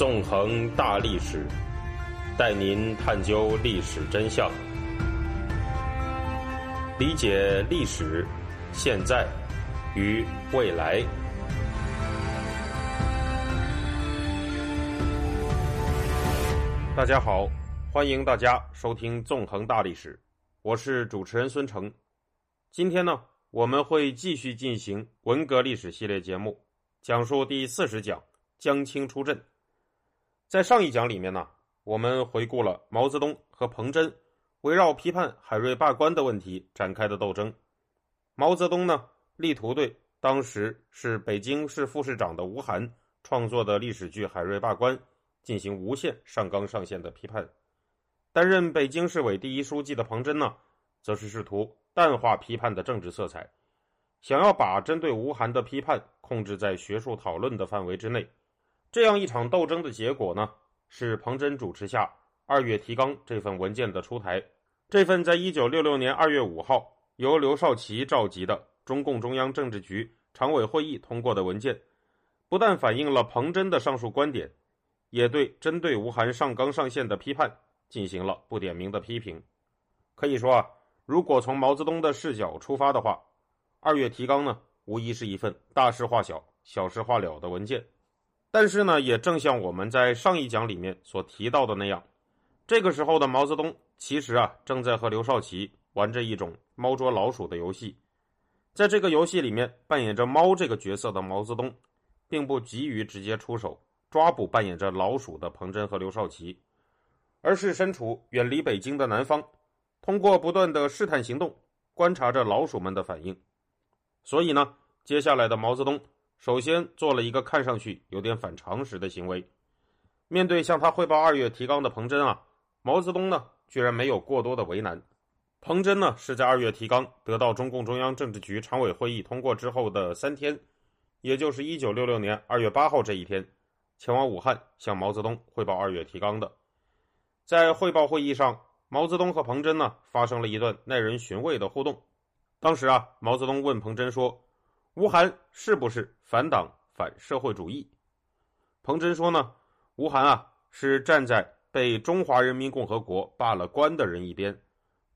纵横大历史，带您探究历史真相，理解历史、现在与未来。大家好，欢迎大家收听《纵横大历史》，我是主持人孙成。今天呢，我们会继续进行文革历史系列节目，讲述第四十讲江青出阵。在上一讲里面呢，我们回顾了毛泽东和彭真围绕批判海瑞罢官的问题展开的斗争。毛泽东呢，力图对当时是北京市副市长的吴晗创作的历史剧《海瑞罢官》。进行无限上纲上线的批判，担任北京市委第一书记的彭真呢，则是试图淡化批判的政治色彩，想要把针对吴晗的批判控制在学术讨论的范围之内。这样一场斗争的结果呢，是彭真主持下二月提纲这份文件的出台。这份在一九六六年二月五号由刘少奇召集的中共中央政治局常委会议通过的文件，不但反映了彭真的上述观点。也对针对吴晗上纲上线的批判进行了不点名的批评。可以说啊，如果从毛泽东的视角出发的话，二月提纲呢，无疑是一份大事化小、小事化了的文件。但是呢，也正像我们在上一讲里面所提到的那样，这个时候的毛泽东其实啊，正在和刘少奇玩着一种猫捉老鼠的游戏。在这个游戏里面，扮演着猫这个角色的毛泽东，并不急于直接出手。抓捕扮演着老鼠的彭真和刘少奇，而是身处远离北京的南方，通过不断的试探行动，观察着老鼠们的反应。所以呢，接下来的毛泽东首先做了一个看上去有点反常识的行为。面对向他汇报二月提纲的彭真啊，毛泽东呢居然没有过多的为难。彭真呢是在二月提纲得到中共中央政治局常委会议通过之后的三天，也就是一九六六年二月八号这一天。前往武汉向毛泽东汇报二月提纲的，在汇报会议上，毛泽东和彭真呢发生了一段耐人寻味的互动。当时啊，毛泽东问彭真说：“吴晗是不是反党反社会主义？”彭真说呢：“吴晗啊是站在被中华人民共和国罢了官的人一边，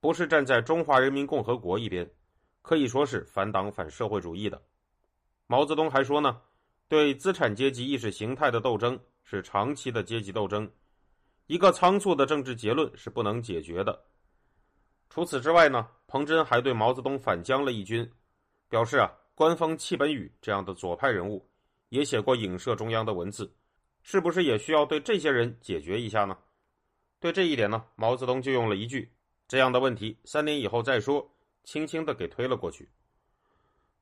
不是站在中华人民共和国一边，可以说是反党反社会主义的。”毛泽东还说呢。对资产阶级意识形态的斗争是长期的阶级斗争，一个仓促的政治结论是不能解决的。除此之外呢，彭真还对毛泽东反将了一军，表示啊，官方戚本禹这样的左派人物也写过影射中央的文字，是不是也需要对这些人解决一下呢？对这一点呢，毛泽东就用了一句：“这样的问题三年以后再说”，轻轻的给推了过去。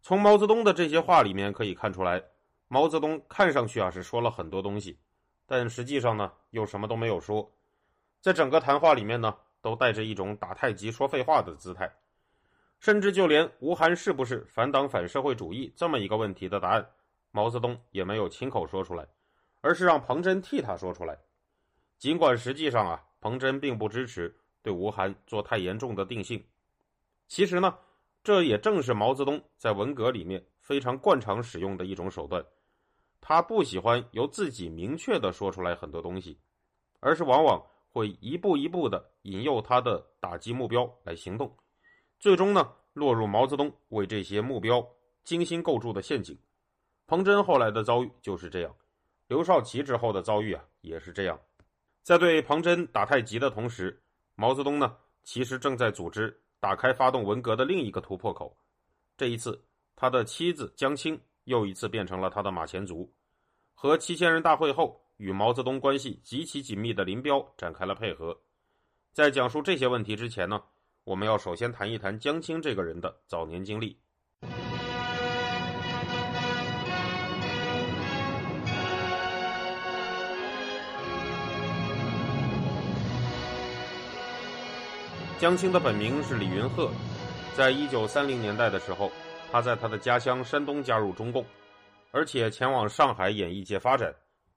从毛泽东的这些话里面可以看出来。毛泽东看上去啊是说了很多东西，但实际上呢又什么都没有说，在整个谈话里面呢都带着一种打太极说废话的姿态，甚至就连吴晗是不是反党反社会主义这么一个问题的答案，毛泽东也没有亲口说出来，而是让彭真替他说出来。尽管实际上啊彭真并不支持对吴晗做太严重的定性，其实呢这也正是毛泽东在文革里面非常惯常使用的一种手段。他不喜欢由自己明确的说出来很多东西，而是往往会一步一步的引诱他的打击目标来行动，最终呢落入毛泽东为这些目标精心构筑的陷阱。彭真后来的遭遇就是这样，刘少奇之后的遭遇啊也是这样。在对彭真打太极的同时，毛泽东呢其实正在组织打开发动文革的另一个突破口。这一次，他的妻子江青。又一次变成了他的马前卒，和七千人大会后与毛泽东关系极其紧密的林彪展开了配合。在讲述这些问题之前呢，我们要首先谈一谈江青这个人的早年经历。江青的本名是李云鹤，在一九三零年代的时候。他在他的家乡山东加入中共，而且前往上海演艺界发展，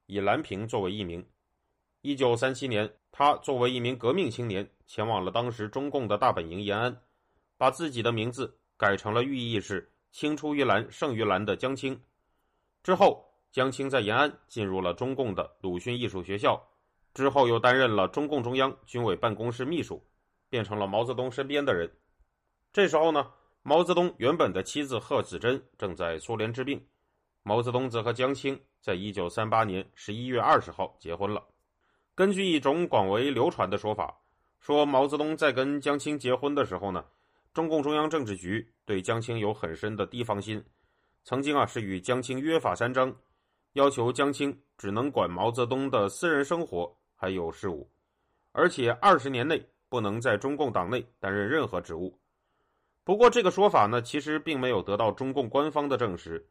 以兰平作为艺名。一九三七年，他作为一名革命青年，前往了当时中共的大本营延安，把自己的名字改成了寓意是青出于蓝胜于蓝的江青。之后，江青在延安进入了中共的鲁迅艺术学校，之后又担任了中共中央军委办公室秘书，变成了毛泽东身边的人。这时候呢，毛泽东原本的妻子贺子珍正在苏联治病，毛泽东则和江青在一九三八年十一月二十号结婚了。根据一种广为流传的说法，说毛泽东在跟江青结婚的时候呢，中共中央政治局对江青有很深的提防心，曾经啊是与江青约法三章，要求江青只能管毛泽东的私人生活还有事务，而且二十年内不能在中共党内担任任何职务。不过这个说法呢，其实并没有得到中共官方的证实。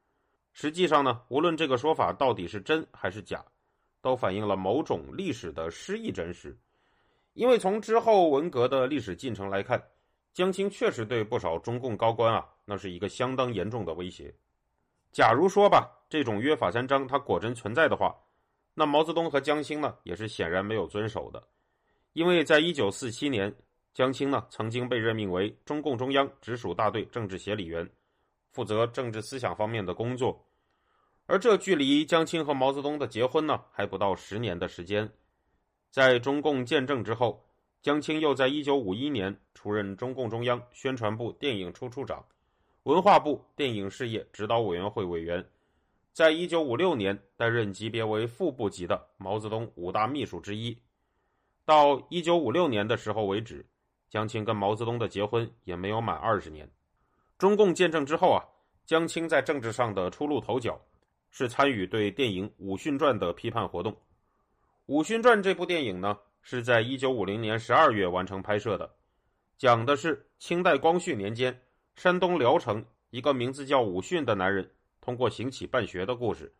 实际上呢，无论这个说法到底是真还是假。都反映了某种历史的失忆真实，因为从之后文革的历史进程来看，江青确实对不少中共高官啊，那是一个相当严重的威胁。假如说吧，这种约法三章它果真存在的话，那毛泽东和江青呢，也是显然没有遵守的，因为在一九四七年，江青呢曾经被任命为中共中央直属大队政治协理员，负责政治思想方面的工作。而这距离江青和毛泽东的结婚呢，还不到十年的时间。在中共建政之后，江青又在1951年出任中共中央宣传部电影处处长、文化部电影事业指导委员会委员，在1956年担任级别为副部级的毛泽东五大秘书之一。到1956年的时候为止，江青跟毛泽东的结婚也没有满二十年。中共建政之后啊，江青在政治上的初露头角。是参与对电影《武训传》的批判活动。《武训传》这部电影呢，是在一九五零年十二月完成拍摄的，讲的是清代光绪年间，山东聊城一个名字叫武训的男人通过行乞办学的故事。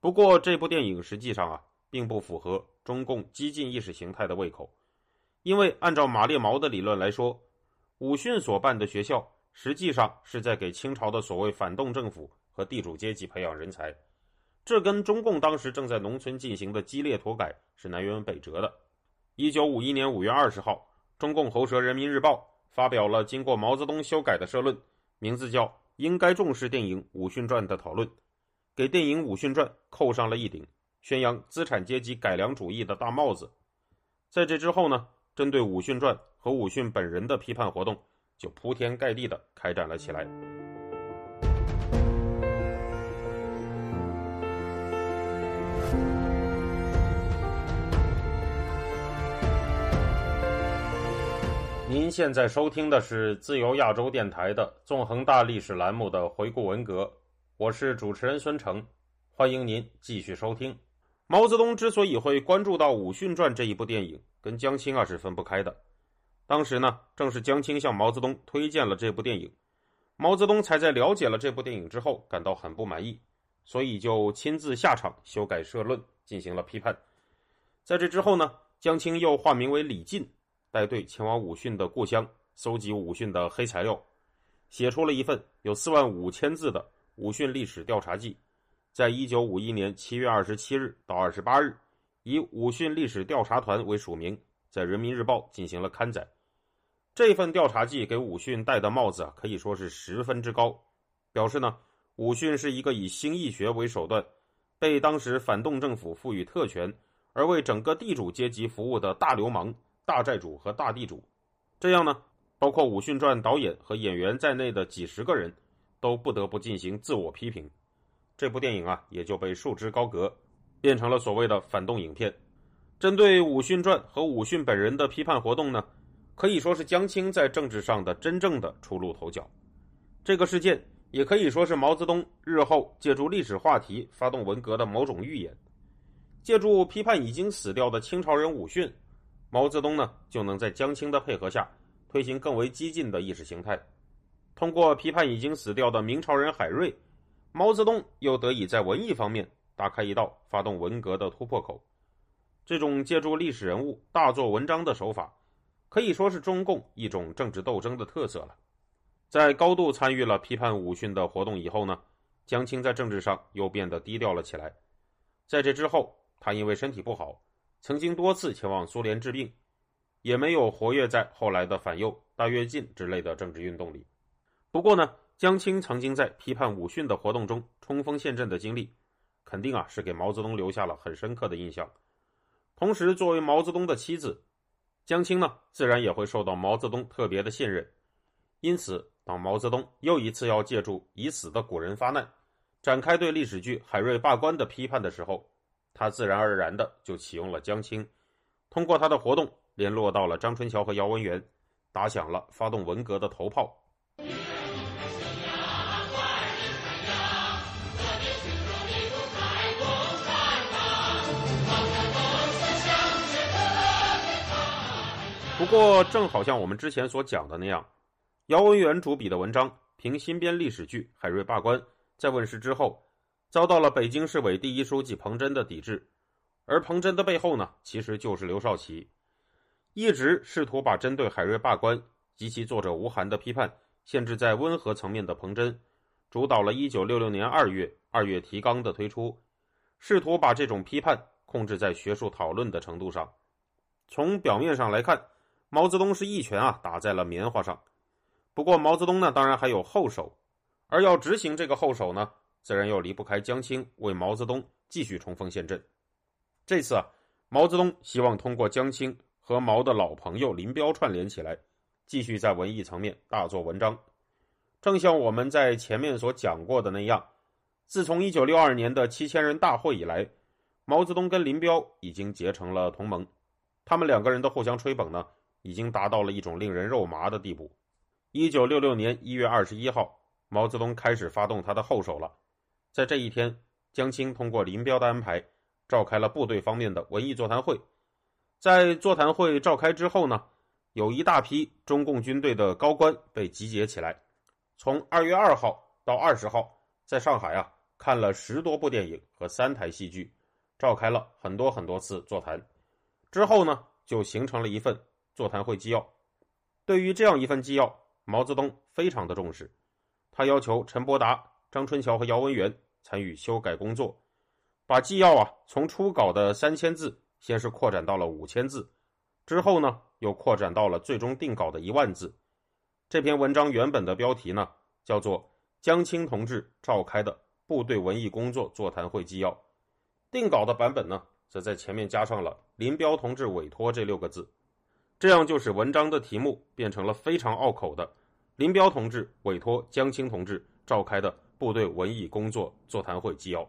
不过，这部电影实际上啊，并不符合中共激进意识形态的胃口，因为按照马列毛的理论来说，武训所办的学校实际上是在给清朝的所谓反动政府。和地主阶级培养人才，这跟中共当时正在农村进行的激烈土改是南辕北辙的。一九五一年五月二十号，中共喉舌《人民日报》发表了经过毛泽东修改的社论，名字叫《应该重视电影《武训传》的讨论》，给电影《武训传》扣上了一顶宣扬资产阶级改良主义的大帽子。在这之后呢，针对《武训传》和武训本人的批判活动就铺天盖地的开展了起来。您现在收听的是自由亚洲电台的《纵横大历史》栏目的回顾文革，我是主持人孙成，欢迎您继续收听。毛泽东之所以会关注到《武训传》这一部电影，跟江青啊是分不开的。当时呢，正是江青向毛泽东推荐了这部电影，毛泽东才在了解了这部电影之后感到很不满意，所以就亲自下场修改社论，进行了批判。在这之后呢，江青又化名为李进。带队前往武训的故乡，搜集武训的黑材料，写出了一份有四万五千字的武训历史调查记。在一九五一年七月二十七日到二十八日，以“武训历史调查团”为署名，在《人民日报》进行了刊载。这份调查记给武训戴的帽子啊，可以说是十分之高，表示呢，武训是一个以新义学为手段，被当时反动政府赋予特权，而为整个地主阶级服务的大流氓。大债主和大地主，这样呢，包括《武训传》导演和演员在内的几十个人，都不得不进行自我批评。这部电影啊，也就被束之高阁，变成了所谓的反动影片。针对《武训传》和武训本人的批判活动呢，可以说是江青在政治上的真正的出露头角。这个事件也可以说是毛泽东日后借助历史话题发动文革的某种预演。借助批判已经死掉的清朝人武训。毛泽东呢，就能在江青的配合下推行更为激进的意识形态。通过批判已经死掉的明朝人海瑞，毛泽东又得以在文艺方面打开一道发动文革的突破口。这种借助历史人物大做文章的手法，可以说是中共一种政治斗争的特色了。在高度参与了批判武训的活动以后呢，江青在政治上又变得低调了起来。在这之后，他因为身体不好。曾经多次前往苏联治病，也没有活跃在后来的反右、大跃进之类的政治运动里。不过呢，江青曾经在批判武训的活动中冲锋陷阵的经历，肯定啊是给毛泽东留下了很深刻的印象。同时，作为毛泽东的妻子，江青呢自然也会受到毛泽东特别的信任。因此，当毛泽东又一次要借助已死的古人发难，展开对历史剧海瑞罢官的批判的时候，他自然而然的就启用了江青，通过他的活动联络到了张春桥和姚文元，打响了发动文革的头炮。不过，正好像我们之前所讲的那样，姚文元主笔的文章《评新编历史剧海瑞罢官》在问世之后，遭到了北京市委第一书记彭真的抵制。而彭真的背后呢，其实就是刘少奇，一直试图把针对海瑞罢官及其作者吴晗的批判限制在温和层面的彭真，主导了1966年2月二月提纲的推出，试图把这种批判控制在学术讨论的程度上。从表面上来看。毛泽东是一拳啊打在了棉花上，不过毛泽东呢，当然还有后手，而要执行这个后手呢，自然又离不开江青为毛泽东继续冲锋陷阵。这次啊，毛泽东希望通过江青和毛的老朋友林彪串联起来，继续在文艺层面大做文章。正像我们在前面所讲过的那样，自从一九六二年的七千人大会以来，毛泽东跟林彪已经结成了同盟，他们两个人的互相吹捧呢。已经达到了一种令人肉麻的地步。一九六六年一月二十一号，毛泽东开始发动他的后手了。在这一天，江青通过林彪的安排，召开了部队方面的文艺座谈会。在座谈会召开之后呢，有一大批中共军队的高官被集结起来，从二月二号到二十号，在上海啊看了十多部电影和三台戏剧，召开了很多很多次座谈。之后呢，就形成了一份。座谈会纪要，对于这样一份纪要，毛泽东非常的重视。他要求陈伯达、张春桥和姚文元参与修改工作，把纪要啊从初稿的三千字，先是扩展到了五千字，之后呢又扩展到了最终定稿的一万字。这篇文章原本的标题呢叫做《江青同志召开的部队文艺工作座谈会纪要》，定稿的版本呢则在前面加上了“林彪同志委托”这六个字。这样就使文章的题目变成了非常拗口的“林彪同志委托江青同志召开的部队文艺工作座谈会纪要”。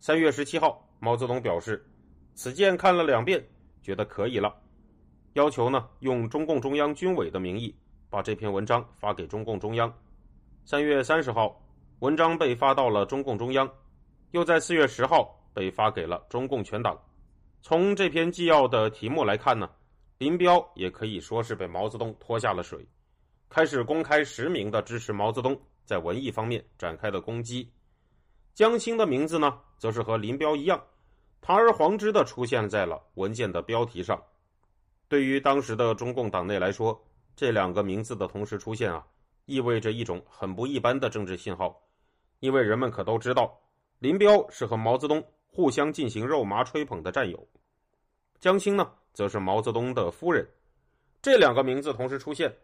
三月十七号，毛泽东表示：“此件看了两遍，觉得可以了。”要求呢用中共中央军委的名义把这篇文章发给中共中央。三月三十号，文章被发到了中共中央，又在四月十号被发给了中共全党。从这篇纪要的题目来看呢。林彪也可以说是被毛泽东拖下了水，开始公开实名的支持毛泽东在文艺方面展开的攻击。江青的名字呢，则是和林彪一样，堂而皇之的出现在了文件的标题上。对于当时的中共党内来说，这两个名字的同时出现啊，意味着一种很不一般的政治信号，因为人们可都知道，林彪是和毛泽东互相进行肉麻吹捧的战友，江青呢？则是毛泽东的夫人，这两个名字同时出现，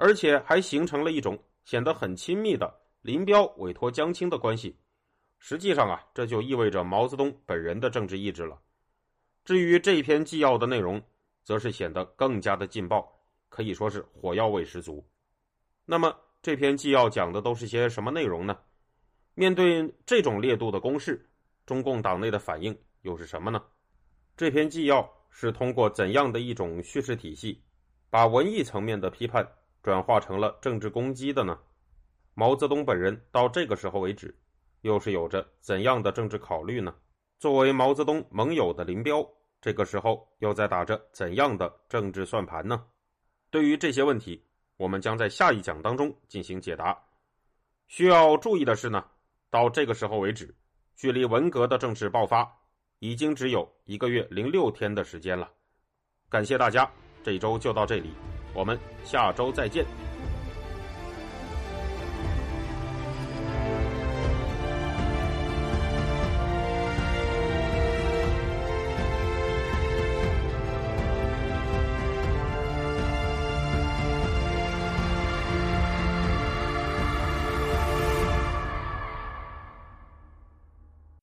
而且还形成了一种显得很亲密的林彪委托江青的关系。实际上啊，这就意味着毛泽东本人的政治意志了。至于这篇纪要的内容，则是显得更加的劲爆，可以说是火药味十足。那么这篇纪要讲的都是些什么内容呢？面对这种烈度的攻势，中共党内的反应又是什么呢？这篇纪要。是通过怎样的一种叙事体系，把文艺层面的批判转化成了政治攻击的呢？毛泽东本人到这个时候为止，又是有着怎样的政治考虑呢？作为毛泽东盟友的林彪，这个时候又在打着怎样的政治算盘呢？对于这些问题，我们将在下一讲当中进行解答。需要注意的是呢，到这个时候为止，距离文革的正式爆发。已经只有一个月零六天的时间了，感谢大家，这一周就到这里，我们下周再见。